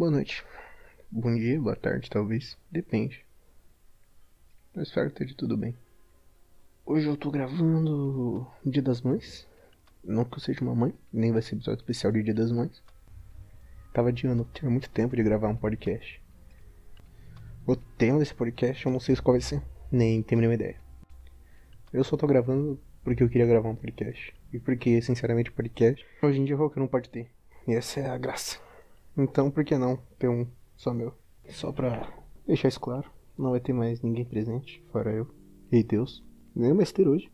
Boa noite. Bom dia, boa tarde, talvez. Depende. Eu espero que esteja tudo bem. Hoje eu tô gravando Dia das Mães. Não que eu seja uma mãe, nem vai ser episódio especial de Dia das Mães. Tava adiando, tinha muito tempo de gravar um podcast. O tema desse podcast eu não sei qual vai ser, nem tenho nenhuma ideia. Eu só tô gravando porque eu queria gravar um podcast. E porque, sinceramente, podcast hoje em dia qualquer um pode ter. E essa é a graça. Então, por que não ter um só meu? Só pra deixar isso claro, não vai ter mais ninguém presente, fora eu e Deus. Nem uma esteira hoje.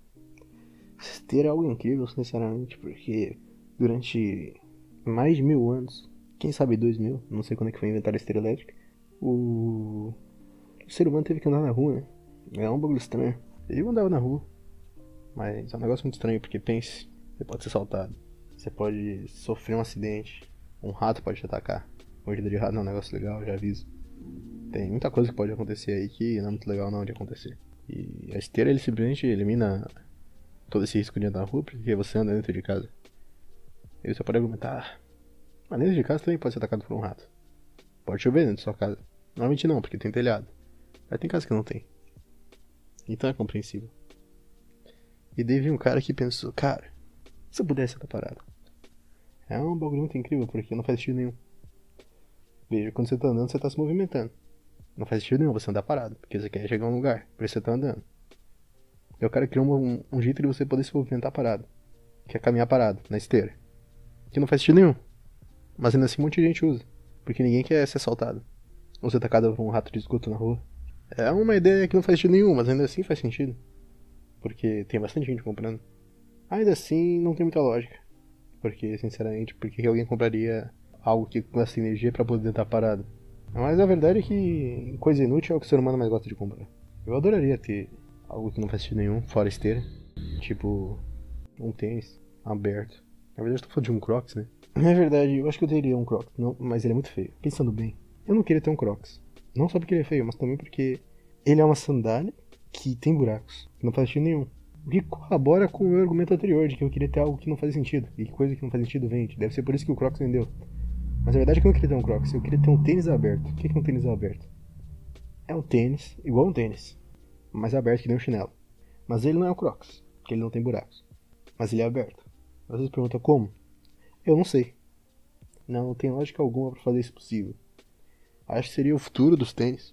Esteira é algo incrível, sinceramente, porque durante mais de mil anos, quem sabe dois mil, não sei quando é que foi inventada a esteira elétrica, o... o ser humano teve que andar na rua, né? É um bagulho estranho. Eu andava na rua, mas é um negócio muito estranho, porque pense, você pode ser assaltado, você pode sofrer um acidente, um rato pode te atacar. Mordida de rato não é um negócio legal, já aviso. Tem muita coisa que pode acontecer aí que não é muito legal não de acontecer. E a esteira ele simplesmente elimina todo esse risco de andar na rua porque você anda dentro de casa. E você pode argumentar, mas dentro de casa também pode ser atacado por um rato. Pode chover dentro da sua casa. Normalmente não, porque tem telhado. Mas tem casa que não tem. Então é compreensível. E daí veio um cara que pensou, cara, se eu pudesse estar parado. É um bagulho muito incrível, porque não faz sentido nenhum. Veja, quando você tá andando, você tá se movimentando. Não faz sentido nenhum você andar parado, porque você quer chegar a um lugar, por isso você tá andando. E o cara criou um, um jeito de você poder se movimentar parado. Que é caminhar parado, na esteira. Que não faz sentido nenhum. Mas ainda assim um monte de gente usa. Porque ninguém quer ser assaltado. Ou ser atacado por um rato de esgoto na rua. É uma ideia que não faz sentido nenhum, mas ainda assim faz sentido. Porque tem bastante gente comprando. Ainda assim, não tem muita lógica. Porque, sinceramente, por que alguém compraria algo que gasta energia para poder estar parado? Mas a verdade é que coisa inútil é o que o ser humano mais gosta de comprar. Eu adoraria ter algo que não faz sentido nenhum, fora esteira. Tipo, um tênis aberto. Na verdade, eu tô falando de um Crocs, né? É verdade, eu acho que eu teria um Crocs, não, mas ele é muito feio. Pensando bem, eu não queria ter um Crocs. Não só porque ele é feio, mas também porque ele é uma sandália que tem buracos. Não faz sentido nenhum. O que corrobora com o meu argumento anterior de que eu queria ter algo que não faz sentido. E coisa que não faz sentido vende. Deve ser por isso que o Crocs vendeu. Mas a verdade é que eu não queria ter um Crocs, eu queria ter um tênis aberto. O que é um tênis aberto? É um tênis, igual um tênis, mas aberto que nem um chinelo. Mas ele não é um Crocs, porque ele não tem buracos. Mas ele é aberto. Às vezes pergunta como? Eu não sei. Não, não tem lógica alguma para fazer isso possível. Acho que seria o futuro dos tênis.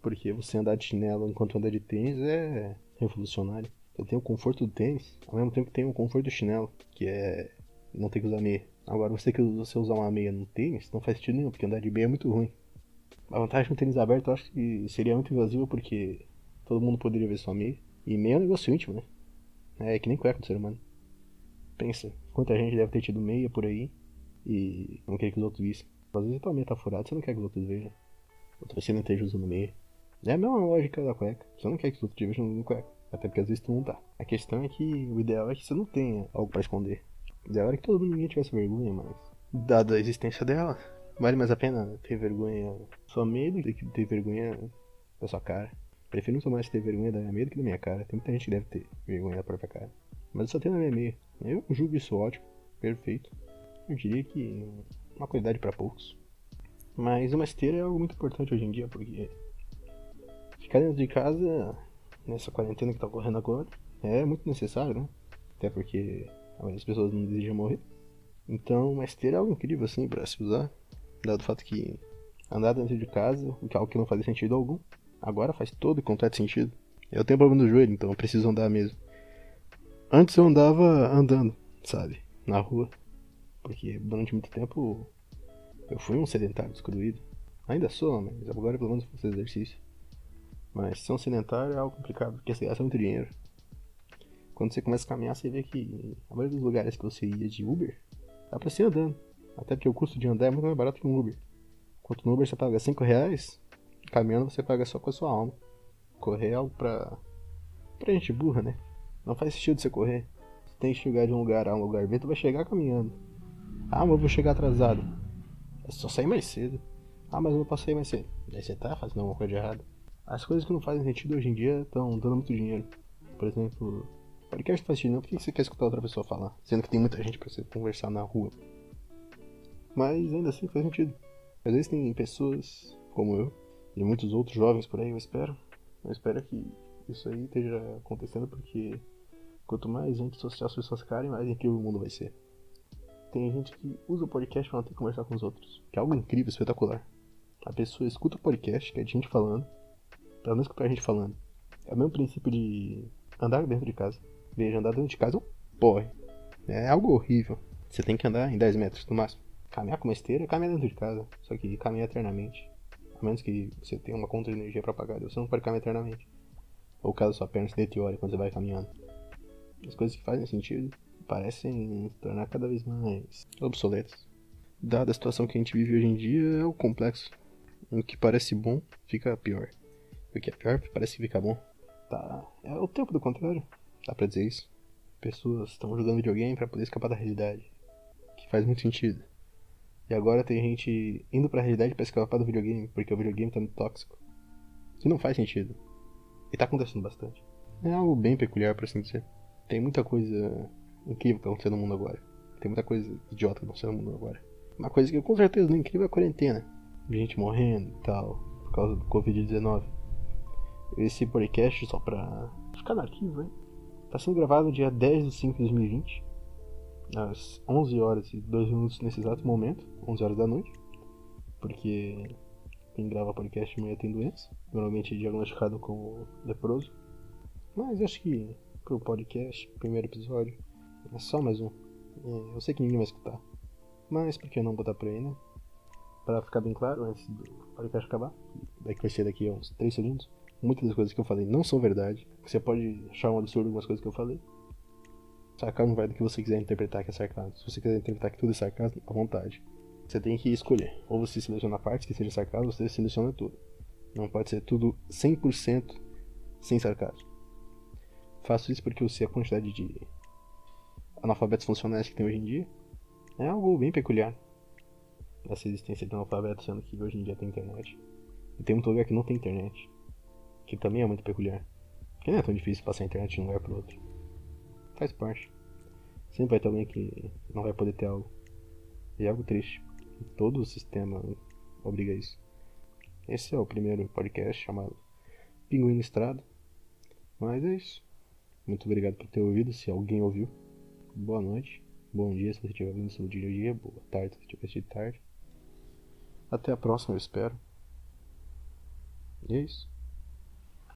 Porque você andar de chinelo enquanto anda de tênis é revolucionário. Você tem o conforto do tênis, ao mesmo tempo que tem o conforto do chinelo, que é não ter que usar meia. Agora, você que você usar uma meia no tênis, não faz sentido nenhum, porque andar de meia é muito ruim. A vantagem do tênis aberto eu acho que seria muito invasiva, porque todo mundo poderia ver sua meia. E meia é um negócio íntimo, né? É que nem cueca do ser humano. Pensa, quanta gente deve ter tido meia por aí e não quer que os outros vissem. Às vezes tua meia tá furada, você não quer que os outros vejam. Ou você não esteja usando meia. É a mesma lógica da cueca. Você não quer que os outros te vejam usando cueca. Até porque às vezes tu não tá. A questão é que o ideal é que você não tenha algo para esconder. O ideal é que todo mundo tivesse vergonha, mas. Dada a existência dela, vale mais a pena ter vergonha só medo do que ter vergonha da sua cara. Prefiro muito mais ter vergonha da minha meia do que da minha cara. Tem muita gente que deve ter vergonha da própria cara. Mas eu só tenho na minha meia. Eu julgo isso ótimo, perfeito. Eu diria que uma qualidade para poucos. Mas uma esteira é algo muito importante hoje em dia, porque ficar dentro de casa, nessa quarentena que tá ocorrendo agora, é muito necessário, né? Até porque a maioria das pessoas não desejam morrer. Então, uma esteira é algo incrível assim para se usar, dado o fato que andar dentro de casa, que é algo que não fazia sentido algum, agora faz todo e completo sentido. Eu tenho problema no joelho, então eu preciso andar mesmo. Antes eu andava andando, sabe, na rua, porque durante muito tempo eu fui um sedentário excluído. Ainda sou, mas agora pelo menos faço exercício. Mas ser um sedentário é algo complicado, porque você gasta muito dinheiro. Quando você começa a caminhar, você vê que a maioria dos lugares que você ia de Uber, dá pra ser andando. Até porque o custo de andar é muito mais barato que um Uber. Enquanto no Uber você paga 5 reais, caminhando você paga só com a sua alma. Correr é algo pra. pra gente burra, né? Não faz sentido você correr. Você tem que chegar de um lugar a um lugar tu vai chegar caminhando. Ah, mas eu vou chegar atrasado. É só sair mais cedo. Ah, mas eu não sair mais cedo. Daí você tá fazendo alguma coisa de errado. As coisas que não fazem sentido hoje em dia estão dando muito dinheiro. Por exemplo, podcast faz sentido não, por que você quer escutar outra pessoa falar? Sendo que tem muita gente pra você conversar na rua. Mas ainda assim faz sentido. Às vezes tem pessoas como eu e muitos outros jovens por aí, eu espero. Eu espero que isso aí esteja acontecendo porque quanto mais gente social as pessoas ficarem, mais incrível o mundo vai ser. Tem gente que usa o podcast para não ter que conversar com os outros, que é algo incrível, espetacular. A pessoa escuta o podcast, que é de gente falando, pra não escutar a gente falando. É o mesmo princípio de andar dentro de casa. Veja, andar dentro de casa é um porre. É algo horrível. Você tem que andar em 10 metros no máximo. Caminhar com uma esteira, caminhar dentro de casa. Só que caminhar eternamente. A menos que você tenha uma conta de energia para pagar, você não pode caminhar eternamente. Ou caso sua perna se deteriore quando você vai caminhando. As coisas que fazem sentido parecem se tornar cada vez mais obsoletas. Dada a situação que a gente vive hoje em dia, é o complexo. O que parece bom fica pior. O que é pior parece que fica bom. Tá. É o tempo do contrário. Dá pra dizer isso. Pessoas estão jogando videogame para poder escapar da realidade. Que faz muito sentido. E agora tem gente indo pra realidade pra escapar do videogame, porque o videogame tá muito tóxico. Que não faz sentido. E tá acontecendo bastante. É algo bem peculiar, por assim dizer. Tem muita coisa incrível que tá acontecendo no mundo agora. Tem muita coisa idiota que tá acontecendo no mundo agora. Uma coisa que com certeza não é incrível é a quarentena. Gente morrendo e tal, por causa do Covid-19. Esse podcast, só pra ficar no arquivo, hein? Tá sendo gravado no dia 10 de 5 de 2020, às 11 horas e 2 minutos nesse exato momento, 11 horas da noite, porque quem grava podcast de manhã tem doença, normalmente diagnosticado como leproso. Mas acho que pro podcast, primeiro episódio, é só mais um. É, eu sei que ninguém vai escutar, mas por que não botar por aí, né? Pra ficar bem claro, antes do podcast acabar, daqui vai ser daqui a uns 3 segundos muitas das coisas que eu falei não são verdade. Você pode achar um absurdo algumas coisas que eu falei. Sarcasmo vai do que você quiser interpretar que é sarcasmo. Se você quiser interpretar que tudo é sarcasmo, à vontade. Você tem que escolher. Ou você seleciona partes que seja sarcasmo, ou você seleciona tudo. Não pode ser tudo 100% sem sarcasmo. Faço isso porque eu sei a quantidade de analfabetos funcionais que tem hoje em dia. É algo bem peculiar. Essa existência de analfabeto, sendo que hoje em dia tem internet. E tem muito lugar que não tem internet que também é muito peculiar. Que não é tão difícil passar a internet de um lugar para outro. Faz parte. Sempre vai ter alguém que não vai poder ter algo. E é algo triste. Todo o sistema obriga isso. Esse é o primeiro podcast chamado Pinguim Estrada. Mas é isso. Muito obrigado por ter ouvido, se alguém ouviu. Boa noite, bom dia se você estiver ouvindo seu dia a dia, boa tarde se você estiver assistindo tarde. Até a próxima, eu espero. E é isso.